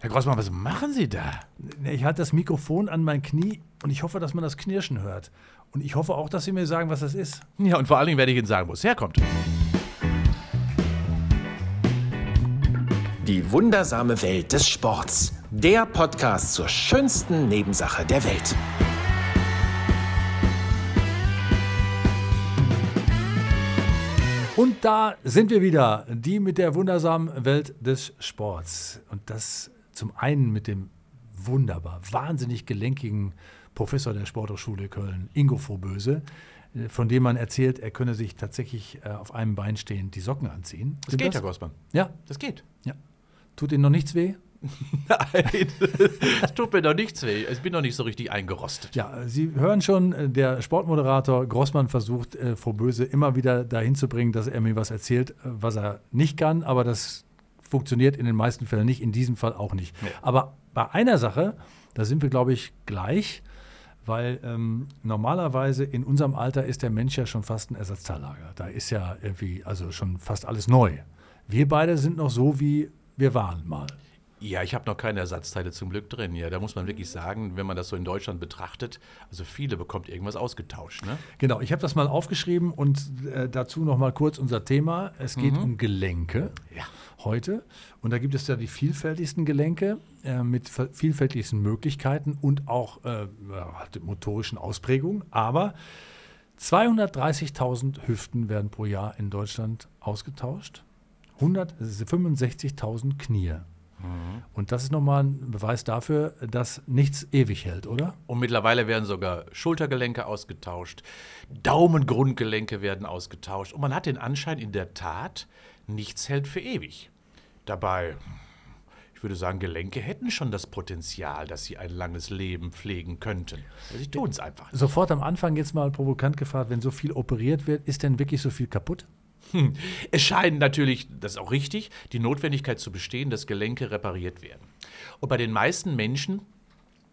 Herr Grossmann, was machen Sie da? Ich halte das Mikrofon an mein Knie und ich hoffe, dass man das Knirschen hört. Und ich hoffe auch, dass Sie mir sagen, was das ist. Ja, und vor allen Dingen werde ich Ihnen sagen, wo es herkommt. Die wundersame Welt des Sports. Der Podcast zur schönsten Nebensache der Welt. Und da sind wir wieder, die mit der wundersamen Welt des Sports. Und das zum einen mit dem wunderbar, wahnsinnig gelenkigen Professor der Sporthochschule Köln, Ingo Vorböse, äh, von dem man erzählt, er könne sich tatsächlich äh, auf einem Bein stehend die Socken anziehen. Das geht, Herr Grossmann. Ja. Das geht. Ja. Tut Ihnen noch nichts weh? Nein, es tut mir noch nichts weh. Ich bin noch nicht so richtig eingerostet. Ja, Sie hören schon, äh, der Sportmoderator Grossmann versucht, Frau Böse immer wieder dahin zu bringen, dass er mir was erzählt, äh, was er nicht kann, aber das funktioniert in den meisten Fällen nicht, in diesem Fall auch nicht. Nee. Aber bei einer Sache, da sind wir, glaube ich, gleich, weil ähm, normalerweise in unserem Alter ist der Mensch ja schon fast ein Ersatzteillager. Da ist ja irgendwie, also schon fast alles neu. Wir beide sind noch so, wie wir waren mal. Ja, ich habe noch keine Ersatzteile zum Glück drin. Ja, da muss man wirklich sagen, wenn man das so in Deutschland betrachtet, also viele bekommt irgendwas ausgetauscht. Ne? Genau, ich habe das mal aufgeschrieben und äh, dazu noch mal kurz unser Thema. Es geht um Gelenke Ja. Heute. Und da gibt es ja die vielfältigsten Gelenke äh, mit vielfältigsten Möglichkeiten und auch äh, halt motorischen Ausprägungen. Aber 230.000 Hüften werden pro Jahr in Deutschland ausgetauscht. 165.000 Knie. Und das ist nochmal ein Beweis dafür, dass nichts ewig hält, oder? Und mittlerweile werden sogar Schultergelenke ausgetauscht, Daumengrundgelenke werden ausgetauscht. Und man hat den Anschein in der Tat, nichts hält für ewig. Dabei, ich würde sagen, Gelenke hätten schon das Potenzial, dass sie ein langes Leben pflegen könnten. Aber sie tun es einfach nicht. Sofort am Anfang jetzt mal provokant gefragt, wenn so viel operiert wird, ist denn wirklich so viel kaputt? Es scheint natürlich, das ist auch richtig, die Notwendigkeit zu bestehen, dass Gelenke repariert werden. Und bei den meisten Menschen,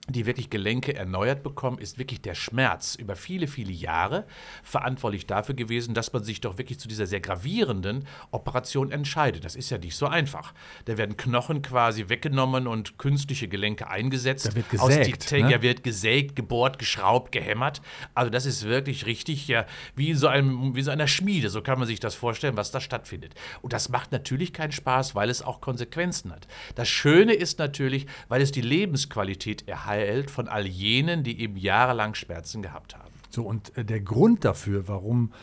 die wirklich Gelenke erneuert bekommen, ist wirklich der Schmerz über viele, viele Jahre verantwortlich dafür gewesen, dass man sich doch wirklich zu dieser sehr gravierenden Operation entscheidet. Das ist ja nicht so einfach. Da werden Knochen quasi weggenommen und künstliche Gelenke eingesetzt. Da wird Aus gesägt, Titan- ne? ja, wird gesägt, gebohrt, geschraubt, gehämmert. Also das ist wirklich richtig, ja, wie in so, einem, wie in so einer Schmiede. So kann man sich das vorstellen, was da stattfindet. Und das macht natürlich keinen Spaß, weil es auch Konsequenzen hat. Das Schöne ist natürlich, weil es die Lebensqualität erhält von all jenen, die eben jahrelang Schmerzen gehabt haben. So, und äh, der Grund dafür, warum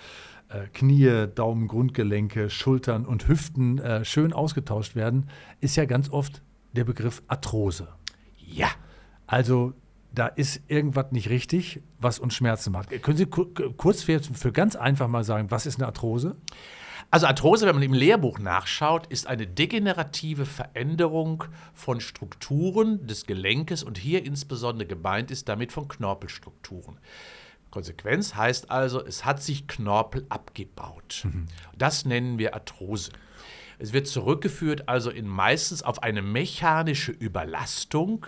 äh, Knie, Daumen, Grundgelenke, Schultern und Hüften äh, schön ausgetauscht werden, ist ja ganz oft der Begriff Arthrose. Ja. Also da ist irgendwas nicht richtig, was uns Schmerzen macht. Können Sie ku kurz für, für ganz einfach mal sagen, was ist eine Arthrose? Also Arthrose, wenn man im Lehrbuch nachschaut, ist eine degenerative Veränderung von Strukturen des Gelenkes und hier insbesondere gemeint ist damit von Knorpelstrukturen. Konsequenz heißt also, es hat sich Knorpel abgebaut. Das nennen wir Arthrose. Es wird zurückgeführt also in meistens auf eine mechanische Überlastung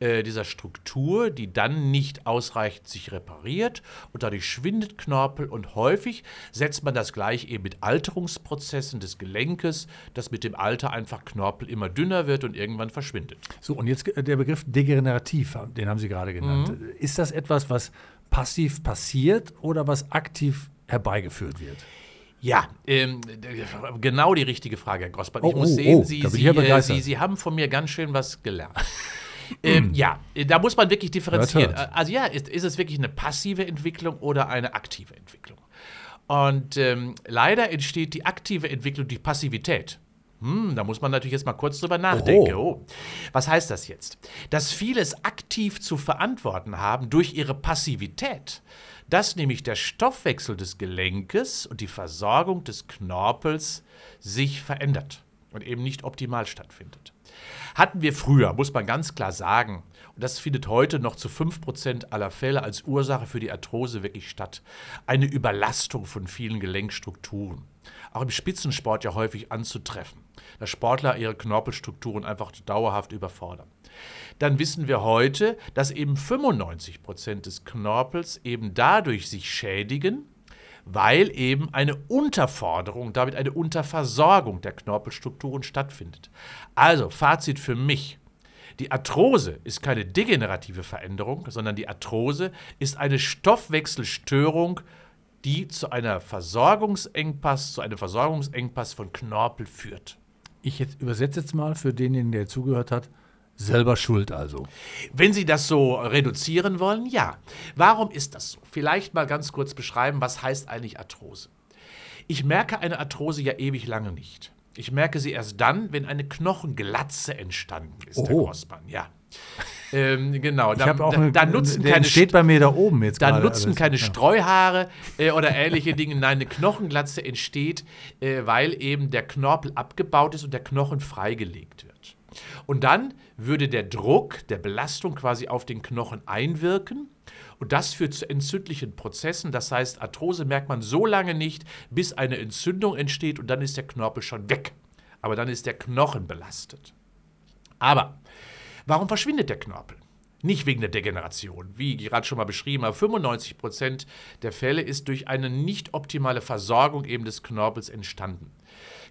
äh, dieser Struktur, die dann nicht ausreichend sich repariert und dadurch schwindet Knorpel und häufig setzt man das gleich eben mit Alterungsprozessen des Gelenkes, dass mit dem Alter einfach Knorpel immer dünner wird und irgendwann verschwindet. So, und jetzt äh, der Begriff degenerativ, den haben Sie gerade genannt. Ist das etwas, was passiv passiert oder was aktiv herbeigeführt wird? Ja, ähm, genau die richtige Frage, Herr Grossmann. Ich Oh, muss oh, sehen, oh, Sie, bin Sie, äh, begeistert. Sie, Sie haben von mir ganz schön was gelernt. Ähm, ja, äh, da muss man wirklich differenzieren. Hört, hört. Also ja, ist, ist es wirklich eine passive Entwicklung oder eine aktive Entwicklung? Und ähm, leider entsteht die aktive Entwicklung durch Passivität. Hm, da muss man natürlich jetzt mal kurz drüber nachdenken. Oh. Was heißt das jetzt? Dass viele es aktiv zu verantworten haben durch ihre Passivität, dass nämlich der Stoffwechsel des Gelenkes und die Versorgung des Knorpels sich verändert und eben nicht optimal stattfindet. Hatten wir früher, muss man ganz klar sagen, und das findet heute noch zu 5% aller Fälle als Ursache für die Arthrose wirklich statt, eine Überlastung von vielen Gelenkstrukturen. Auch im Spitzensport ja häufig anzutreffen, dass Sportler ihre Knorpelstrukturen einfach dauerhaft überfordern. Dann wissen wir heute, dass eben 95% des Knorpels eben dadurch sich schädigen, weil eben eine Unterforderung, damit eine Unterversorgung der Knorpelstrukturen stattfindet. Also, Fazit für mich. Die Arthrose ist keine degenerative Veränderung, sondern die Arthrose ist eine Stoffwechselstörung, die zu einer Versorgungsengpass, zu einem Versorgungsengpass von Knorpel führt. Ich jetzt übersetze jetzt mal für denjenigen, der zugehört hat. Selber schuld also. Wenn Sie das so reduzieren wollen, ja. Warum ist das so? Vielleicht mal ganz kurz beschreiben, was heißt eigentlich Arthrose? Ich merke eine Arthrose ja ewig lange nicht. Ich merke sie erst dann, wenn eine Knochenglatze entstanden ist, Herr Oho. Grossmann. Ja. ähm, genau, Ich da, habe auch da, eine, da nutzen der keine steht bei mir da oben jetzt da nutzen alles. keine Ja. Streuhaare äh, oder ähnliche Dinge. Nein, eine Knochenglatze entsteht, äh, weil eben der Knorpel abgebaut ist und der Knochen freigelegt wird. Und dann würde der Druck der Belastung quasi auf den Knochen einwirken. Und das führt zu entzündlichen Prozessen. Das heißt, Arthrose merkt man so lange nicht, bis eine Entzündung entsteht und dann ist der Knorpel schon weg. Aber dann ist der Knochen belastet. Aber warum verschwindet der Knorpel? Nicht wegen der Degeneration. Wie gerade schon mal beschrieben, aber 95 Prozent der Fälle ist durch eine nicht optimale Versorgung eben des Knorpels entstanden.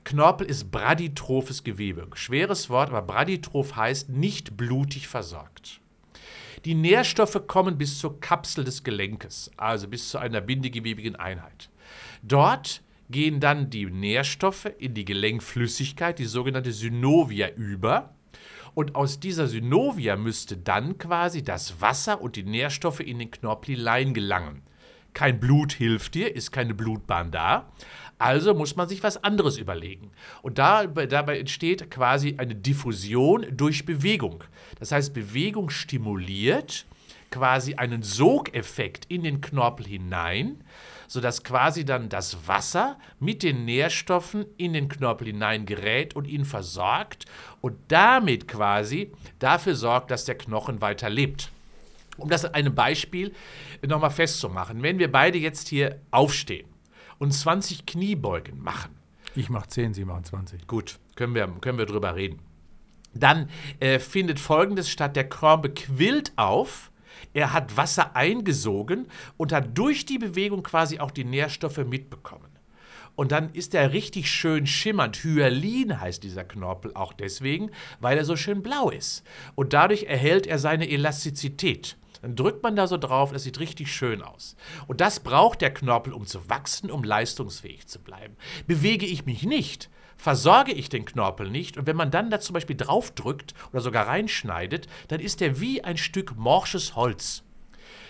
Knorpel ist braditrophes Gewebe. Schweres Wort, aber braditroph heißt nicht blutig versorgt. Die Nährstoffe kommen bis zur Kapsel des Gelenkes, also bis zu einer bindegewebigen Einheit. Dort gehen dann die Nährstoffe in die Gelenkflüssigkeit, die sogenannte Synovia, über. Und aus dieser Synovia müsste dann quasi das Wasser und die Nährstoffe in den Knorpelilein gelangen. Kein Blut hilft dir, ist keine Blutbahn da. Also muss man sich was anderes überlegen. Und da, dabei entsteht quasi eine Diffusion durch Bewegung. Das heißt, Bewegung stimuliert quasi einen Sogeffekt in den Knorpel hinein, sodass quasi dann das Wasser mit den Nährstoffen in den Knorpel hinein gerät und ihn versorgt und damit quasi dafür sorgt, dass der Knochen weiter lebt. Um das an einem Beispiel nochmal festzumachen, wenn wir beide jetzt hier aufstehen und 20 Kniebeugen machen, Ich mache 10, Sie machen 20. Gut, können wir, können wir drüber reden. Dann äh, findet Folgendes statt. Der Körper quillt auf, er hat Wasser eingesogen und hat durch die Bewegung quasi auch die Nährstoffe mitbekommen. Und dann ist er richtig schön schimmernd. Hyalin heißt dieser Knorpel auch deswegen, weil er so schön blau ist. Und dadurch erhält er seine Elastizität. Dann drückt man da so drauf, das sieht richtig schön aus. Und das braucht der Knorpel, um zu wachsen, um leistungsfähig zu bleiben. Bewege ich mich nicht, versorge ich den Knorpel nicht und wenn man dann da zum Beispiel draufdrückt oder sogar reinschneidet, dann ist er wie ein Stück morsches Holz.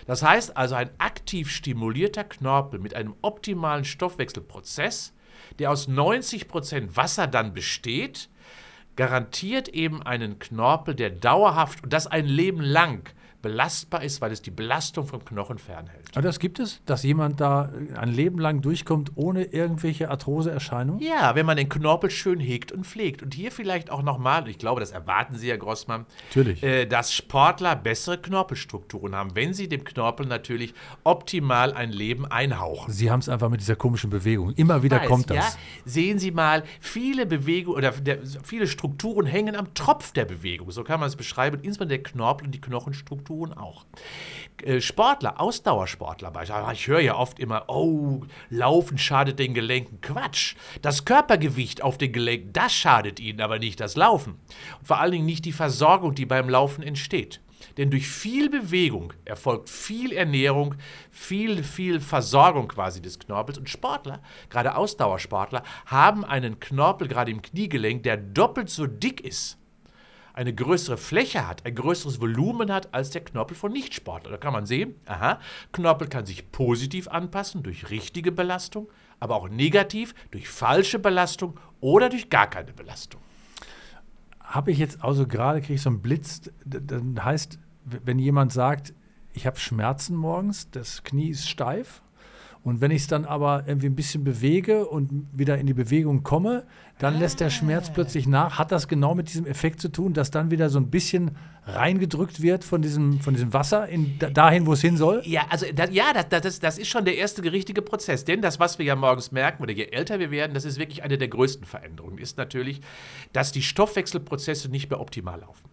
Das heißt also, ein aktiv stimulierter Knorpel mit einem optimalen Stoffwechselprozess, der aus 90% Wasser dann besteht, garantiert eben einen Knorpel, der dauerhaft und das ein Leben lang belastbar ist, weil es die Belastung vom Knochen fernhält. Aber das gibt es, dass jemand da ein Leben lang durchkommt ohne irgendwelche Arthroseerscheinungen? Ja, wenn man den Knorpel schön hegt und pflegt. Und hier vielleicht auch nochmal, ich glaube, das erwarten Sie, Herr Grossmann, Natürlich. äh, dass Sportler bessere Knorpelstrukturen haben, wenn sie dem Knorpel natürlich optimal ein Leben einhauchen. Sie haben es einfach mit dieser komischen Bewegung. Immer wieder weiß, kommt das. Ja, sehen Sie mal, viele Bewegungen oder der, viele Strukturen hängen am Tropf der Bewegung. So kann man es beschreiben. Insbesondere der Knorpel und die Knochenstrukturen auch. Äh, Sportler, Ausdauersportler, beispielsweise. ich höre ja oft immer, oh, Laufen schadet den Gelenken. Quatsch. Das Körpergewicht auf den Gelenken, das schadet ihnen, aber nicht das Laufen. Und vor allen Dingen nicht die Versorgung, die beim Laufen entsteht. Denn durch viel Bewegung erfolgt viel Ernährung, viel, viel Versorgung quasi des Knorpels. Und Sportler, gerade Ausdauersportler, haben einen Knorpel gerade im Kniegelenk, der doppelt so dick ist, eine größere Fläche hat, ein größeres Volumen hat als der Knorpel von Nichtsportlern. Da kann man sehen, aha, Knorpel kann sich positiv anpassen durch richtige Belastung, aber auch negativ durch falsche Belastung oder durch gar keine Belastung. Habe ich jetzt also gerade, kriege ich so einen Blitz, dann heißt, wenn jemand sagt, ich habe Schmerzen morgens, das Knie ist steif und wenn ich es dann aber irgendwie ein bisschen bewege und wieder in die Bewegung komme, dann lässt der Schmerz plötzlich nach. Hat das genau mit diesem Effekt zu tun, dass dann wieder so ein bisschen reingedrückt wird von diesem, von diesem Wasser in, da- dahin, wo es hin soll? Ja, also da, ja, das, das, das ist schon der erste richtige Prozess. Denn das, was wir ja morgens merken, oder je älter wir werden, das ist wirklich eine der größten Veränderungen, ist natürlich, dass die Stoffwechselprozesse nicht mehr optimal laufen.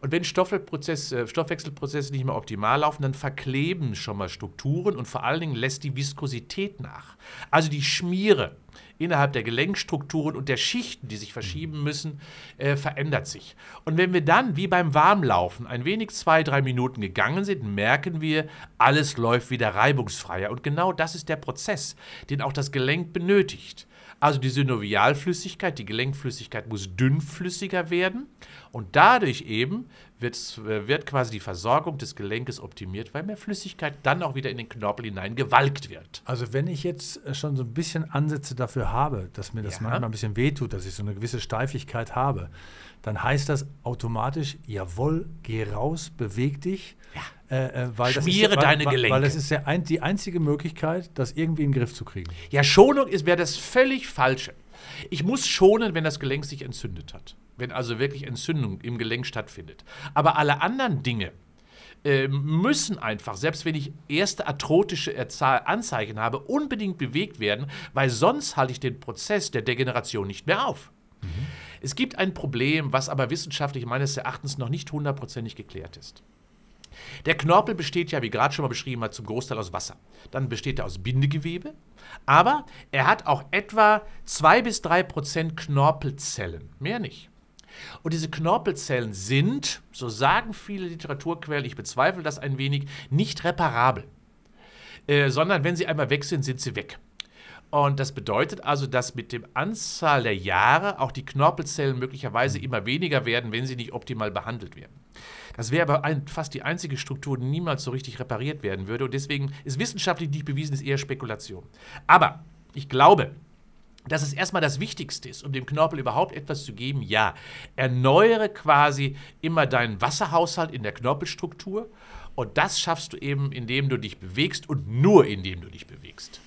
Und wenn Stoffwechselprozesse, äh, Stoffwechselprozesse nicht mehr optimal laufen, dann verkleben schon mal Strukturen und vor allen Dingen lässt die Viskosität nach. Also die Schmiere innerhalb der Gelenkstrukturen und der Schichten, die sich verschieben müssen, äh, verändert sich. Und wenn wir dann, wie beim Warmlaufen, ein wenig zwei, drei Minuten gegangen sind, merken wir, alles läuft wieder reibungsfreier. Und genau das ist der Prozess, den auch das Gelenk benötigt. Also die Synovialflüssigkeit, die Gelenkflüssigkeit muss dünnflüssiger werden und dadurch eben wird, wird quasi die Versorgung des Gelenkes optimiert, weil mehr Flüssigkeit dann auch wieder in den Knorpel hinein gewalkt wird. Also wenn ich jetzt schon so ein bisschen Ansätze dafür habe, dass mir das Ja. manchmal ein bisschen wehtut, dass ich so eine gewisse Steifigkeit habe, dann heißt das automatisch, jawohl, geh raus, beweg dich. Äh, äh, weil das ist Schmiere ja, weil, deine Gelenke. Weil das ist ja ein, die einzige Möglichkeit, das irgendwie in den Griff zu kriegen. Ja, Schonung ist wäre das völlig Falsche. Ich muss schonen, wenn das Gelenk sich entzündet hat. Wenn also wirklich Entzündung im Gelenk stattfindet. Aber alle anderen Dinge äh, müssen einfach, selbst wenn ich erste arthrotische Anzeichen habe, unbedingt bewegt werden, weil sonst halte ich den Prozess der Degeneration nicht mehr auf. Es gibt ein Problem, was aber wissenschaftlich meines Erachtens noch nicht hundertprozentig geklärt ist. Der Knorpel besteht ja, wie gerade schon mal beschrieben hat, zum Großteil aus Wasser. Dann besteht er aus Bindegewebe, aber er hat auch etwa 2 bis 3 Prozent Knorpelzellen, mehr nicht. Und diese Knorpelzellen sind, so sagen viele Literaturquellen, ich bezweifle das ein wenig, nicht reparabel, äh, sondern wenn sie einmal weg sind, sind sie weg. Und das bedeutet also, dass mit dem Anzahl der Jahre auch die Knorpelzellen möglicherweise immer weniger werden, wenn sie nicht optimal behandelt werden. Das wäre aber ein, fast die einzige Struktur, die niemals so richtig repariert werden würde. Und deswegen ist wissenschaftlich nicht bewiesen, ist eher Spekulation. Aber ich glaube, dass es erstmal das Wichtigste ist, um dem Knorpel überhaupt etwas zu geben, ja, erneuere quasi immer deinen Wasserhaushalt in der Knorpelstruktur und das schaffst du eben, indem du dich bewegst und nur indem du dich bewegst.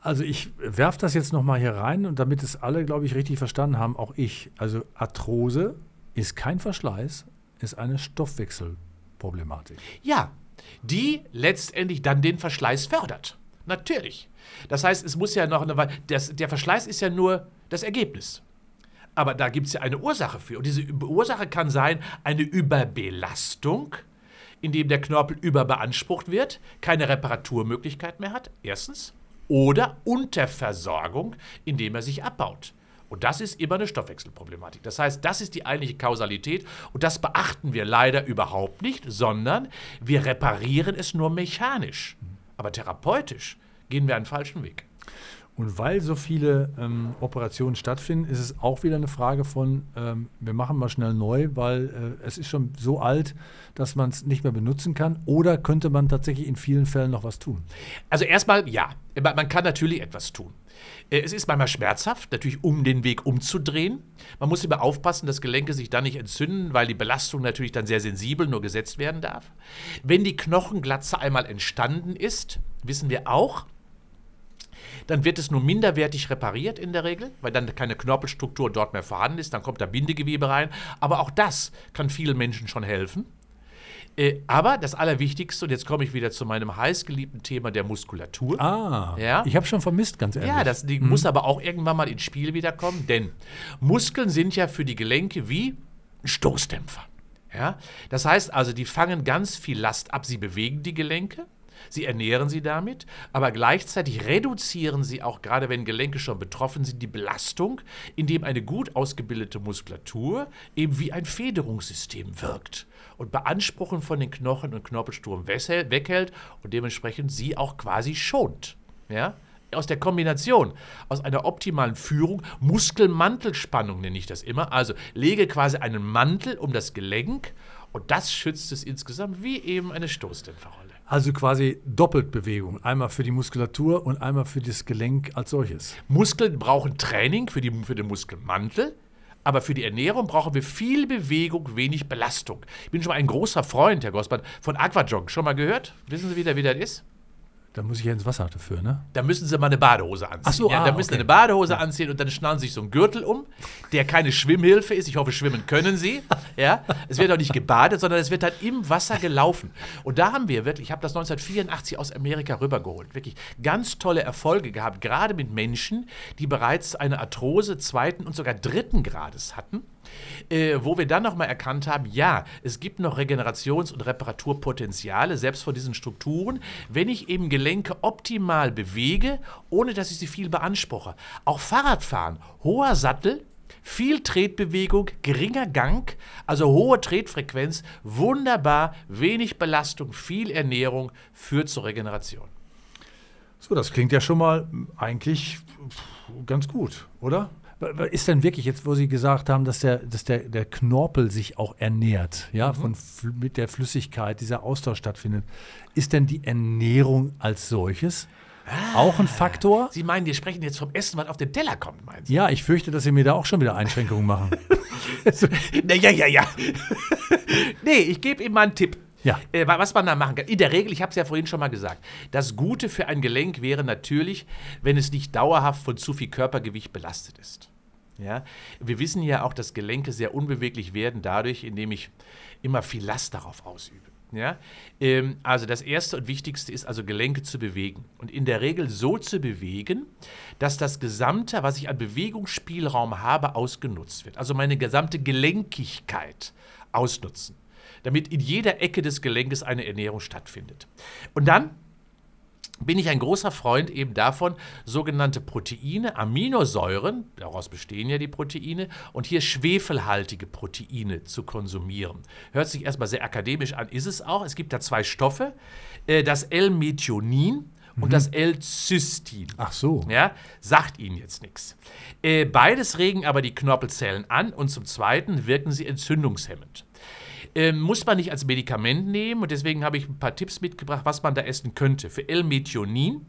Also ich werfe das jetzt nochmal hier rein und damit es alle, glaube ich, richtig verstanden haben, auch ich. Also Arthrose ist kein Verschleiß, ist eine Stoffwechselproblematik. Ja, die letztendlich dann den Verschleiß fördert. Natürlich. Das heißt, es muss ja noch eine Weile. Das, der Verschleiß ist ja nur das Ergebnis. Aber da gibt es ja eine Ursache für. Und diese Ursache kann sein eine Überbelastung, indem der Knorpel überbeansprucht wird, keine Reparaturmöglichkeit mehr hat, erstens. Oder Unterversorgung, indem er sich abbaut. Und das ist immer eine Stoffwechselproblematik. Das heißt, das ist die eigentliche Kausalität und das beachten wir leider überhaupt nicht, sondern wir reparieren es nur mechanisch. Aber therapeutisch gehen wir einen falschen Weg. Und weil so viele ähm, Operationen stattfinden, ist es auch wieder eine Frage von, ähm, wir machen mal schnell neu, weil äh, es ist schon so alt, dass man es nicht mehr benutzen kann. Oder könnte man tatsächlich in vielen Fällen noch was tun? Also erstmal ja, man kann natürlich etwas tun. Äh, Es ist manchmal schmerzhaft, natürlich um den Weg umzudrehen. Man muss immer aufpassen, dass Gelenke sich dann nicht entzünden, weil die Belastung natürlich dann sehr sensibel nur gesetzt werden darf. Wenn die Knochenglatze einmal entstanden ist, wissen wir auch, dann wird es nur minderwertig repariert in der Regel, weil dann keine Knorpelstruktur dort mehr vorhanden ist, dann kommt da Bindegewebe rein. Aber auch das kann vielen Menschen schon helfen. Äh, aber das Allerwichtigste, und jetzt komme ich wieder zu meinem heißgeliebten Thema der Muskulatur. Ah, Ja. ich habe schon vermisst, ganz ehrlich. Ja, das die muss aber auch irgendwann mal ins Spiel wiederkommen, denn Muskeln sind ja für die Gelenke wie Stoßdämpfer. Ja? Das heißt also, die fangen ganz viel Last ab, sie bewegen die Gelenke, sie ernähren sie damit, aber gleichzeitig reduzieren sie auch, gerade wenn Gelenke schon betroffen sind, die Belastung, indem eine gut ausgebildete Muskulatur eben wie ein Federungssystem wirkt und Beanspruchen von den Knochen und Knorpelsturm weghält und dementsprechend sie auch quasi schont. Ja? Aus der Kombination, aus einer optimalen Führung, Muskelmantelspannung nenne ich das immer. Also lege quasi einen Mantel um das Gelenk und das schützt es insgesamt wie eben eine Stoßdämpferrolle. Also quasi doppelt Bewegung. Einmal für die Muskulatur und einmal für das Gelenk als solches. Muskeln brauchen Training für, die, für den Muskelmantel, aber für die Ernährung brauchen wir viel Bewegung, wenig Belastung. Ich bin schon mal ein großer Freund, Herr Gossmann, von Aquajog. Schon mal gehört? Wissen Sie, wie der wieder ist? Da muss ich ja ins Wasser dafür, ne? Da müssen Sie mal eine Badehose anziehen. Ach so, ja, ah, da müssen Sie okay. eine Badehose anziehen und dann schnallen Sie sich so einen Gürtel um, der keine Schwimmhilfe ist. Ich hoffe, schwimmen können Sie. Ja, es wird auch nicht gebadet, sondern es wird dann im Wasser gelaufen. Und da haben wir wirklich, ich habe das 1984 aus Amerika rübergeholt, wirklich ganz tolle Erfolge gehabt, gerade mit Menschen, die bereits eine Arthrose zweiten und sogar dritten Grades hatten Äh, wo wir dann nochmal erkannt haben, ja, es gibt noch Regenerations- und Reparaturpotenziale, selbst von diesen Strukturen, wenn ich eben Gelenke optimal bewege, ohne dass ich sie viel beanspruche. Auch Fahrradfahren, hoher Sattel, viel Tretbewegung, geringer Gang, also hohe Tretfrequenz, wunderbar, wenig Belastung, viel Ernährung führt zur Regeneration. So, das klingt ja schon mal eigentlich ganz gut, oder? Ist denn wirklich jetzt, wo Sie gesagt haben, dass der, dass der, der Knorpel sich auch ernährt, ja, mhm. von, mit der Flüssigkeit, dieser Austausch stattfindet, ist denn die Ernährung als solches ah, auch ein Faktor? Sie meinen, wir sprechen jetzt vom Essen, was auf den Teller kommt, meinen Sie? Ja, ich fürchte, dass Sie mir da auch schon wieder Einschränkungen machen. Na, ja, ja, ja. nee, ich gebe Ihnen mal einen Tipp. Ja. Äh, was man da machen kann. In der Regel, ich habe es ja vorhin schon mal gesagt, das Gute für ein Gelenk wäre natürlich, wenn es nicht dauerhaft von zu viel Körpergewicht belastet ist. Ja? Wir wissen ja auch, dass Gelenke sehr unbeweglich werden dadurch, indem ich immer viel Last darauf ausübe. Ja? Ähm, also das Erste und Wichtigste ist also Gelenke zu bewegen. Und in der Regel so zu bewegen, dass das Gesamte, was ich an Bewegungsspielraum habe, ausgenutzt wird. Also meine gesamte Gelenkigkeit ausnutzen damit in jeder Ecke des Gelenkes eine Ernährung stattfindet. Und dann bin ich ein großer Freund eben davon, sogenannte Proteine, Aminosäuren, daraus bestehen ja die Proteine, und hier schwefelhaltige Proteine zu konsumieren. Hört sich erstmal sehr akademisch an, ist es auch. Es gibt da zwei Stoffe, äh, das L-Methionin und mhm. das L-Cystin. Ach so. Ja, sagt Ihnen jetzt nichts. Äh, beides regen aber die Knorpelzellen an und zum Zweiten wirken sie entzündungshemmend. Ähm, muss man nicht als Medikament nehmen und deswegen habe ich ein paar Tipps mitgebracht, was man da essen könnte. Für L-Methionin,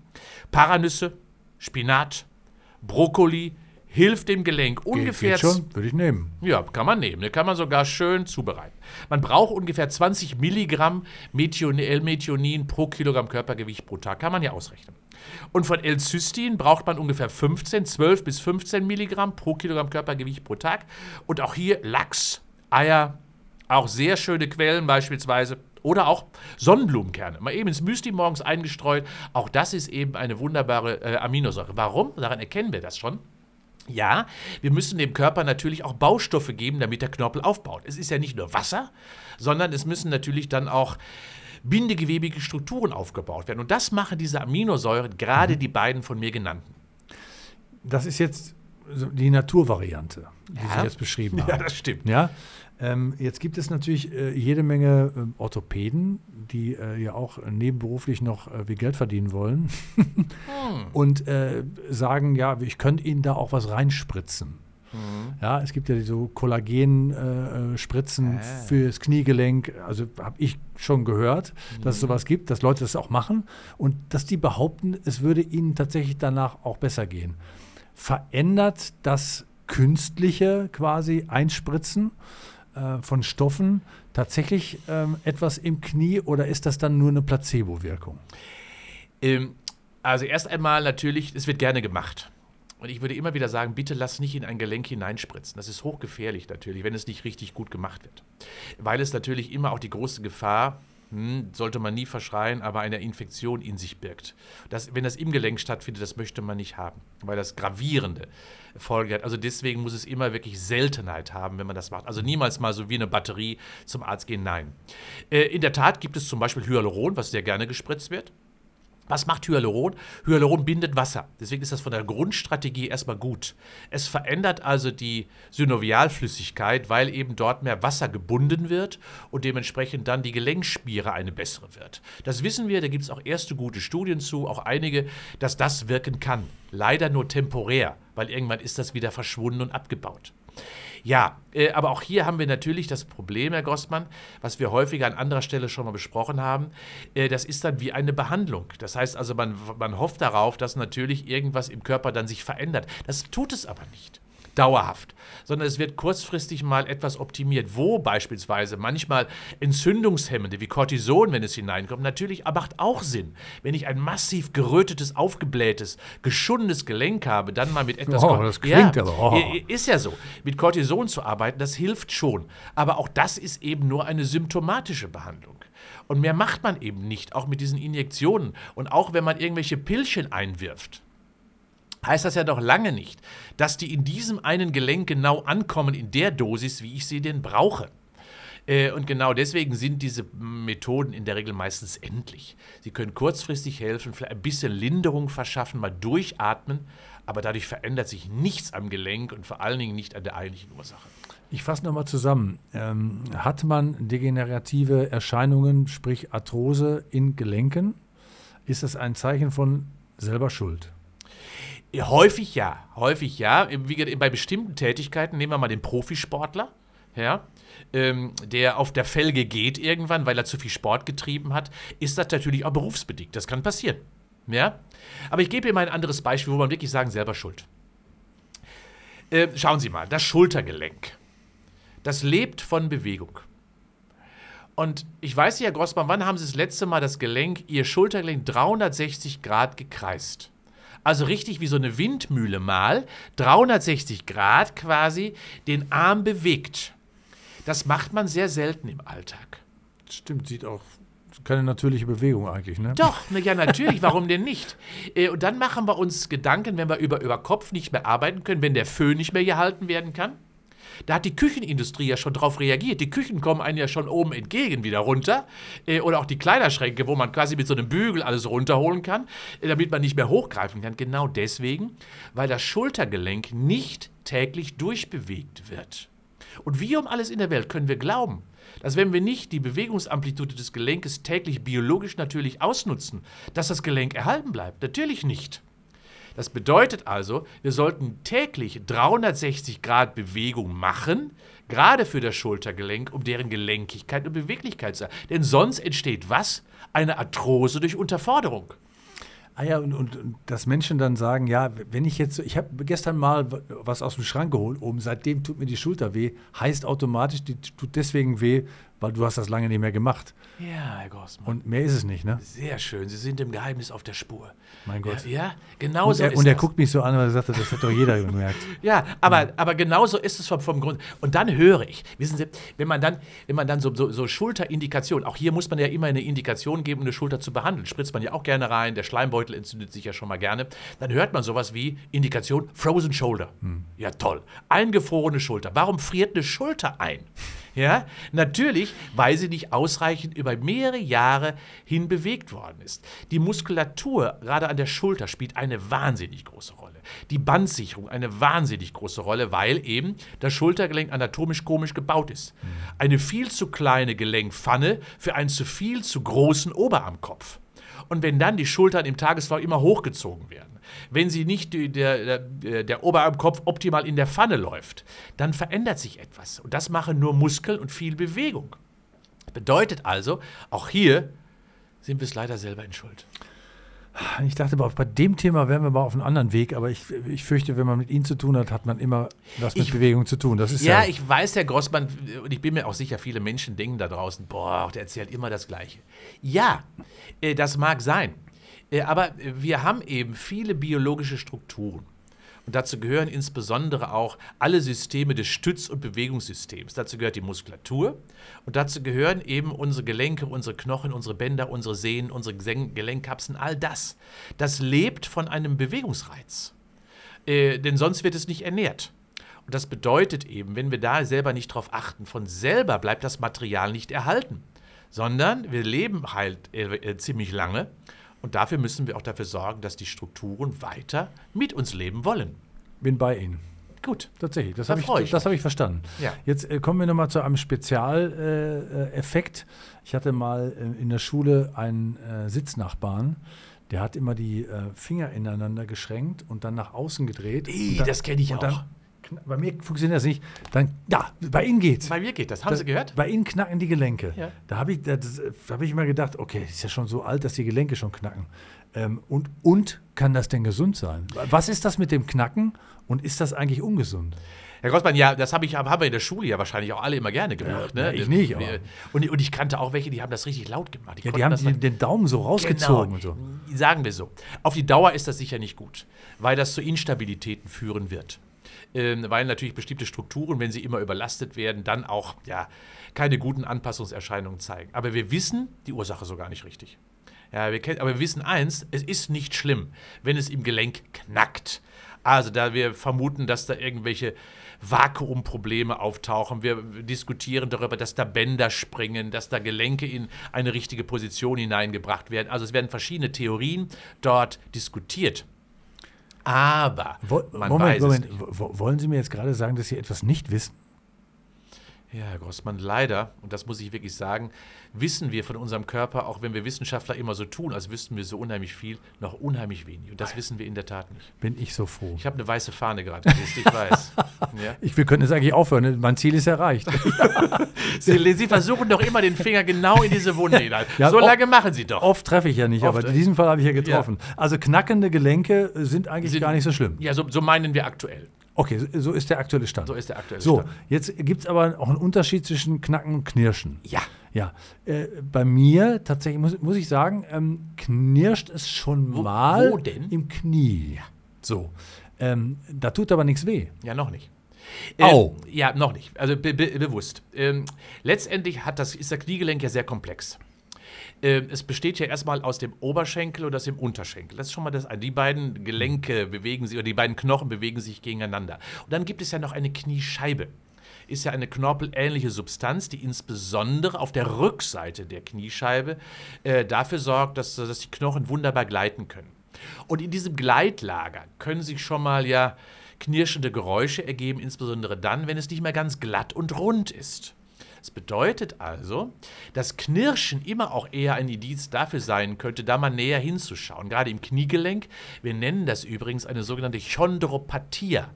Paranüsse, Spinat, Brokkoli, hilft dem Gelenk ungefähr. Geht, geht schon, würde ich nehmen. Ja, kann man nehmen. Ne? Kann man sogar schön zubereiten. Man braucht ungefähr 20 Milligramm L-Methionin pro Kilogramm Körpergewicht pro Tag. Kann man ja ausrechnen. Und von L-Cystin braucht man ungefähr 15, 12 bis 15 Milligramm pro Kilogramm Körpergewicht pro Tag. Und auch hier Lachs, Eier, auch sehr schöne Quellen beispielsweise. Oder auch Sonnenblumenkerne. Mal eben ins Müsli morgens eingestreut. Auch das ist eben eine wunderbare äh, Aminosäure. Warum? Daran erkennen wir das schon. Ja, wir müssen dem Körper natürlich auch Baustoffe geben, damit der Knorpel aufbaut. Es ist ja nicht nur Wasser, sondern es müssen natürlich dann auch bindegewebige Strukturen aufgebaut werden. Und das machen diese Aminosäuren, gerade mhm. die beiden von mir genannten. Das ist jetzt die Naturvariante, die ja. Sie jetzt beschrieben haben. Ja, das stimmt. Ja, ähm, jetzt gibt es natürlich äh, jede Menge äh, Orthopäden, die äh, ja auch nebenberuflich noch äh, wie Geld verdienen wollen hm. und äh, sagen, ja, ich könnte Ihnen da auch was reinspritzen. Mhm. Ja, es gibt ja so Kollagenspritzen äh, äh, fürs Kniegelenk. Also habe ich schon gehört, mhm. dass es mhm. sowas gibt, dass Leute das auch machen und dass die behaupten, es würde ihnen tatsächlich danach auch besser gehen. Verändert das künstliche quasi Einspritzen äh, von Stoffen tatsächlich ähm, etwas im Knie oder ist das dann nur eine Placebo-Wirkung? Ähm, also erst einmal natürlich, es wird gerne gemacht. Und ich würde immer wieder sagen, bitte lass nicht in ein Gelenk hineinspritzen. Das ist hochgefährlich natürlich, wenn es nicht richtig gut gemacht wird. Weil es natürlich immer auch die große Gefahr hm, sollte man nie verschreien, aber eine Infektion in sich birgt. Das, wenn das im Gelenk stattfindet, das möchte man nicht haben, weil das gravierende Folgen hat. Also deswegen muss es immer wirklich Seltenheit haben, wenn man das macht. Also niemals mal so wie eine Batterie zum Arzt gehen, nein. Äh, in der Tat gibt es zum Beispiel Hyaluron, was sehr gerne gespritzt wird. Was macht Hyaluron? Hyaluron bindet Wasser. Deswegen ist das von der Grundstrategie erstmal gut. Es verändert also die Synovialflüssigkeit, weil eben dort mehr Wasser gebunden wird und dementsprechend dann die Gelenkspiere eine bessere wird. Das wissen wir, da gibt es auch erste gute Studien zu, auch einige, dass das wirken kann. Leider nur temporär, weil irgendwann ist das wieder verschwunden und abgebaut. Ja, äh, aber auch hier haben wir natürlich das Problem, Herr Gossmann, was wir häufiger an anderer Stelle schon mal besprochen haben. Äh, das ist dann wie eine Behandlung. Das heißt also, man, man hofft darauf, dass natürlich irgendwas im Körper dann sich verändert. Das tut es aber nicht dauerhaft, sondern es wird kurzfristig mal etwas optimiert, wo beispielsweise manchmal Entzündungshemmende wie Cortison, wenn es hineinkommt, natürlich macht auch Sinn. Wenn ich ein massiv gerötetes, aufgeblähtes, geschundenes Gelenk habe, dann mal mit etwas. Oh, das klingt ja, aber. Oh. Ist ja so. Mit Cortison zu arbeiten, das hilft schon. Aber auch das ist eben nur eine symptomatische Behandlung. Und mehr macht man eben nicht, auch mit diesen Injektionen. Und auch wenn man irgendwelche Pillchen einwirft heißt das ja doch lange nicht, dass die in diesem einen Gelenk genau ankommen in der Dosis, wie ich sie denn brauche. Äh, und genau deswegen sind diese Methoden in der Regel meistens endlich. Sie können kurzfristig helfen, vielleicht ein bisschen Linderung verschaffen, mal durchatmen, aber dadurch verändert sich nichts am Gelenk und vor allen Dingen nicht an der eigentlichen Ursache. Ich fasse nochmal zusammen. Ähm, hat man degenerative Erscheinungen, sprich Arthrose in Gelenken, ist das ein Zeichen von selber Schuld? Häufig ja, häufig ja. Wie bei bestimmten Tätigkeiten, nehmen wir mal den Profisportler, ja, ähm, der auf der Felge geht irgendwann, weil er zu viel Sport getrieben hat, ist das natürlich auch berufsbedingt. Das kann passieren. Ja? Aber ich gebe Ihnen mal ein anderes Beispiel, wo man wirklich sagen, selber schuld. Äh, schauen Sie mal, das Schultergelenk, das lebt von Bewegung. Und ich weiß nicht, Herr Grossmann, wann haben Sie das letzte Mal das Gelenk, Ihr Schultergelenk 360 Grad gekreist? Also richtig wie so eine Windmühle mal, 360 Grad quasi, den Arm bewegt. Das macht man sehr selten im Alltag. Stimmt, sieht auch keine natürliche Bewegung eigentlich, ne? Doch, na ja, natürlich, warum denn nicht? Äh, und dann machen wir uns Gedanken, wenn wir über, über Kopf nicht mehr arbeiten können, wenn der Föhn nicht mehr gehalten werden kann. Da hat die Küchenindustrie ja schon drauf reagiert. Die Küchen kommen einem ja schon oben entgegen wieder runter. Äh, oder auch die Kleiderschränke, wo man quasi mit so einem Bügel alles runterholen kann, äh, damit man nicht mehr hochgreifen kann. Genau deswegen, weil das Schultergelenk nicht täglich durchbewegt wird. Und wie um alles in der Welt können wir glauben, dass wenn wir nicht die Bewegungsamplitude des Gelenkes täglich biologisch natürlich ausnutzen, dass das Gelenk erhalten bleibt? Natürlich nicht. Das bedeutet also, wir sollten täglich 360 Grad Bewegung machen, gerade für das Schultergelenk, um deren Gelenkigkeit und Beweglichkeit zu haben. Denn sonst entsteht was? Eine Arthrose durch Unterforderung. Ah ja, und, und, und, dass Menschen dann sagen, ja, wenn ich jetzt, ich habe gestern mal was aus dem Schrank geholt, oben, seitdem tut mir die Schulter weh, heißt automatisch, die tut deswegen weh, weil du hast das lange nicht mehr gemacht. Ja, Herr Grossmann. Und mehr ist es nicht, ne? Sehr schön. Sie sind dem Geheimnis auf der Spur. Mein Gott. Ja, ja genau so ist Und er das. guckt mich so an, weil er sagt, das hat doch jeder gemerkt. ja, aber, mhm. aber genau so ist es vom, vom Grund. Und dann höre ich, wissen Sie, wenn man dann, wenn man dann so, so, so Schulterindikationen, auch hier muss man ja immer eine Indikation geben, um eine Schulter zu behandeln. Spritzt man ja auch gerne rein, der Schleimbeutel entzündet sich ja schon mal gerne. Dann hört man sowas wie Indikation Frozen Shoulder. Hm. Ja, toll. Eingefrorene Schulter. Warum friert eine Schulter ein? Ja, natürlich, weil sie nicht ausreichend über mehrere Jahre hin bewegt worden ist. Die Muskulatur, gerade an der Schulter, spielt eine wahnsinnig große Rolle. Die Bandsicherung eine wahnsinnig große Rolle, weil eben das Schultergelenk anatomisch komisch gebaut ist. Eine viel zu kleine Gelenkpfanne für einen zu viel zu großen Oberarmkopf. Und wenn dann die Schultern im Tagesverlauf immer hochgezogen werden, wenn sie nicht der, der, der Oberarmkopf optimal in der Pfanne läuft, dann verändert sich etwas. Und das machen nur Muskel und viel Bewegung. Bedeutet also, auch hier sind wir es leider selber in Schuld. Ich dachte, bei dem Thema wären wir mal auf einem anderen Weg, aber ich, ich fürchte, wenn man mit Ihnen zu tun hat, hat man immer was mit ich, Bewegung zu tun. Das ist ja, ja, ich weiß, Herr Grossmann, und ich bin mir auch sicher, viele Menschen denken da draußen, boah, der erzählt immer das Gleiche. Ja, äh, das mag sein. Äh, aber wir haben eben viele biologische Strukturen. Und dazu gehören insbesondere auch alle Systeme des Stütz- und Bewegungssystems. Dazu gehört die Muskulatur und dazu gehören eben unsere Gelenke, unsere Knochen, unsere Bänder, unsere Sehnen, unsere Gelenkkapseln, all das. Das lebt von einem Bewegungsreiz. Äh, denn sonst wird es nicht ernährt. Und das bedeutet eben, wenn wir da selber nicht drauf achten, von selber bleibt das Material nicht erhalten, sondern wir leben halt äh, äh ziemlich lange und dafür müssen wir auch dafür sorgen, dass die Strukturen weiter mit uns leben wollen. Bin bei Ihnen. Gut. Tatsächlich, das habe ich, ich. hab ich verstanden. Ja. Jetzt äh, kommen wir nochmal zu einem Spezialeffekt. Äh, ich hatte mal äh, in der Schule einen äh, Sitznachbarn, der hat immer die äh, Finger ineinander geschränkt und dann nach außen gedreht. Ii, dann, das kenne ich auch. Dann, bei mir funktioniert das nicht. Dann, ja, bei Ihnen geht's. Bei mir geht das. Haben das, Sie gehört? Bei Ihnen knacken die Gelenke. Ja. Da habe ich, hab ich immer gedacht, okay, ist ja schon so alt, dass die Gelenke schon knacken. Ähm, und, und kann das denn gesund sein? Was ist das mit dem Knacken und ist das eigentlich ungesund? Herr Grossmann, ja, das hab ich, haben wir in der Schule ja wahrscheinlich auch alle immer gerne gemacht. Ja, ne? Ich nicht. Aber. Und, und ich kannte auch welche, die haben das richtig laut gemacht. Die, ja, die haben den, den, Daumen so rausgezogen. Genau, so. Sagen wir so. Auf die Dauer ist das sicher nicht gut, weil das zu Instabilitäten führen wird weil natürlich bestimmte Strukturen, wenn sie immer überlastet werden, dann auch ja, keine guten Anpassungserscheinungen zeigen. Aber wir wissen die Ursache so gar nicht richtig. Ja, wir kennen, aber wir wissen eins, es ist nicht schlimm, wenn es im Gelenk knackt. Also da wir vermuten, dass da irgendwelche Vakuumprobleme auftauchen. Wir diskutieren darüber, dass da Bänder springen, dass da Gelenke in eine richtige Position hineingebracht werden. Also es werden verschiedene Theorien dort diskutiert. Aber Moment, Moment. Wollen Sie mir jetzt gerade sagen, dass Sie etwas nicht wissen? Ja, Herr Grossmann, leider, und das muss ich wirklich sagen, wissen wir von unserem Körper, auch wenn wir Wissenschaftler immer so tun, als wüssten wir so unheimlich viel, noch unheimlich wenig. Und das wissen wir in der Tat nicht. Bin ich so froh. Ich habe eine weiße Fahne gerade ich weiß. Ja? Ich, wir könnten jetzt eigentlich aufhören. ne? Mein Ziel ist erreicht. Sie, Sie versuchen doch immer den Finger genau in diese Wunde hinein. Ja, so lange machen Sie doch. Oft treffe ich ja nicht, Oft, aber in diesem Fall habe ich ja getroffen. Also knackende Gelenke sind eigentlich Sind- gar nicht so schlimm. Ja, so, so meinen wir aktuell. Okay, so- so ist der aktuelle Stand. So ist der aktuelle So, Stand. jetzt gibt es aber auch einen Unterschied zwischen Knacken und Knirschen. Ja. Ja, äh, bei mir tatsächlich muss, muss ich sagen, ähm, knirscht es schon Wo- mal wo denn? im Knie. So, ähm, da tut aber nichts weh. Ja, noch nicht. Au. Ähm, ja, noch nicht. Also be be bewusst. Ähm, letztendlich hat das, ist das Kniegelenk ja sehr komplex. Ähm, es besteht ja erstmal aus dem Oberschenkel und aus dem Unterschenkel. Das ist schon mal das eine. Die beiden Gelenke bewegen sich, oder die beiden Knochen bewegen sich gegeneinander. Und dann gibt es ja noch eine Kniescheibe. Ist ja eine knorpelähnliche Substanz, die insbesondere auf der Rückseite der Kniescheibe äh, dafür sorgt, dass, dass die Knochen wunderbar gleiten können. Und in diesem Gleitlager können sich schon mal ja knirschende Geräusche ergeben, insbesondere dann, wenn es nicht mehr ganz glatt und rund ist. Das bedeutet also, dass Knirschen immer auch eher ein Indiz dafür sein könnte, da mal näher hinzuschauen. Gerade im Kniegelenk. Wir nennen das übrigens eine sogenannte Chondropathia.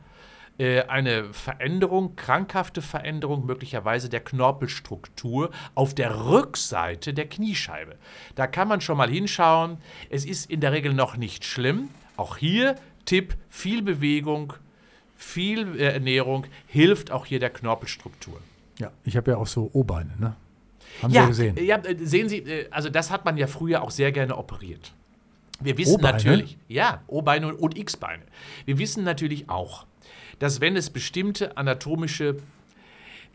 Äh, Eine Veränderung, krankhafte Veränderung möglicherweise der Knorpelstruktur auf der Rückseite der Kniescheibe. Da kann man schon mal hinschauen. Es ist in der Regel noch nicht schlimm. Auch hier Tipp, viel Bewegung, viel äh, Ernährung hilft auch hier der Knorpelstruktur. Ja, ich habe ja auch so O-Beine, ne? Haben Sie ja Ja, gesehen. ja, äh, sehen Sie, äh, also das hat man ja früher auch sehr gerne operiert. Wir wissen natürlich, ja, O-Beine und- und X-Beine. Wir wissen natürlich auch, dass wenn es bestimmte anatomische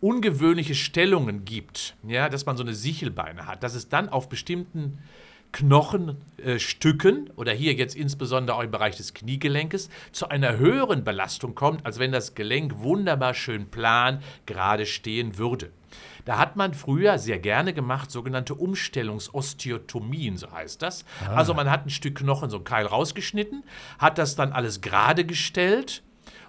ungewöhnliche Stellungen gibt, ja, dass man so eine Sichelbeine hat, dass es dann auf bestimmten Knochenstücken oder hier jetzt insbesondere auch im Bereich des Kniegelenkes zu einer höheren Belastung kommt, als wenn das Gelenk wunderbar schön plan gerade stehen würde. Da hat man früher sehr gerne gemacht, sogenannte Umstellungsosteotomien, so heißt das. Also man hat ein Stück Knochen, so ein Keil rausgeschnitten, hat das dann alles gerade gestellt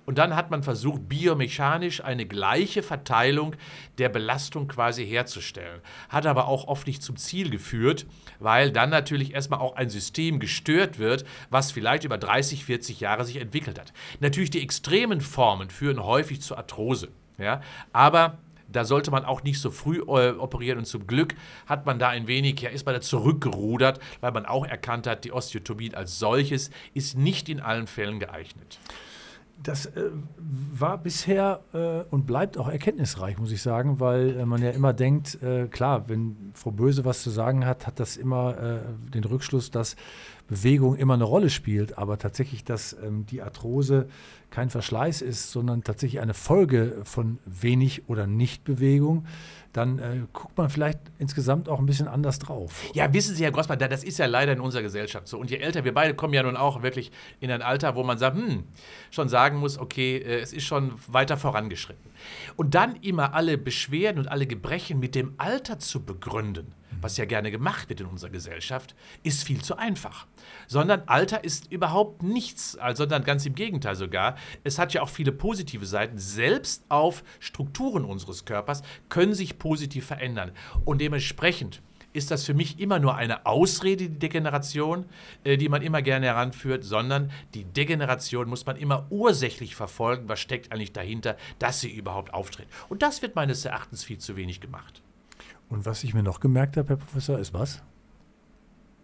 und dann hat man versucht, biomechanisch eine gleiche Verteilung der Belastung quasi herzustellen. Hat aber auch oft nicht zum Ziel geführt, weil dann natürlich erstmal auch ein System gestört wird, was vielleicht über 30, 40 Jahre sich entwickelt hat. Natürlich die extremen Formen führen häufig zur Arthrose. Ja? Aber da sollte man auch nicht so früh äh, operieren und zum Glück hat man da ein wenig, ja, ist man da zurückgerudert, weil man auch erkannt hat, die Osteotomie als solches ist nicht in allen Fällen geeignet. Das äh, war bisher äh, und bleibt auch erkenntnisreich, muss ich sagen, weil äh, man ja immer denkt, äh, klar, wenn Frau Böse was zu sagen hat, hat das immer äh, den Rückschluss, dass Bewegung immer eine Rolle spielt, aber tatsächlich, dass ähm, die Arthrose kein Verschleiß ist, sondern tatsächlich eine Folge von wenig oder Nichtbewegung, dann äh, guckt man vielleicht insgesamt auch ein bisschen anders drauf. Ja, wissen Sie, Herr Grossmann, da- das ist ja leider in unserer Gesellschaft so. Und je älter, wir beide kommen ja nun auch wirklich in ein Alter, wo man sagt, hm, schon sagen muss, okay, äh, es ist schon weiter vorangeschritten. Und dann immer alle Beschwerden und alle Gebrechen mit dem Alter zu begründen, was ja gerne gemacht wird in unserer Gesellschaft, ist viel zu einfach. Sondern Alter ist überhaupt nichts, also, sondern ganz im Gegenteil sogar. Es hat ja auch viele positive Seiten. Selbst auf Strukturen unseres Körpers können sich positiv verändern. Und dementsprechend ist das für mich immer nur eine Ausrede, die Degeneration, äh, die man immer gerne heranführt, sondern die Degeneration muss man immer ursächlich verfolgen, was steckt eigentlich dahinter, dass sie überhaupt auftritt. Und das wird meines Erachtens viel zu wenig gemacht. Und was ich mir noch gemerkt habe, Herr Professor, ist was?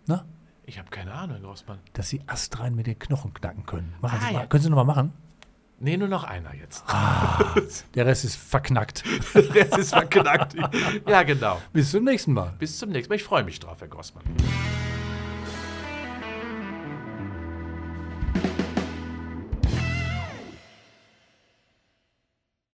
Na? Ich habe keine Ahnung, Herr Grossmann. dass sie astrein mit den Knochen knacken können. Machen Ah, sie mal. ja. Können Sie noch mal machen? Nee, nur noch einer jetzt. Der Rest ist verknackt. Das ist verknackt. ja, genau. Bis zum nächsten Mal. Bis zum nächsten Mal. Ich freue mich drauf, Herr Grossmann.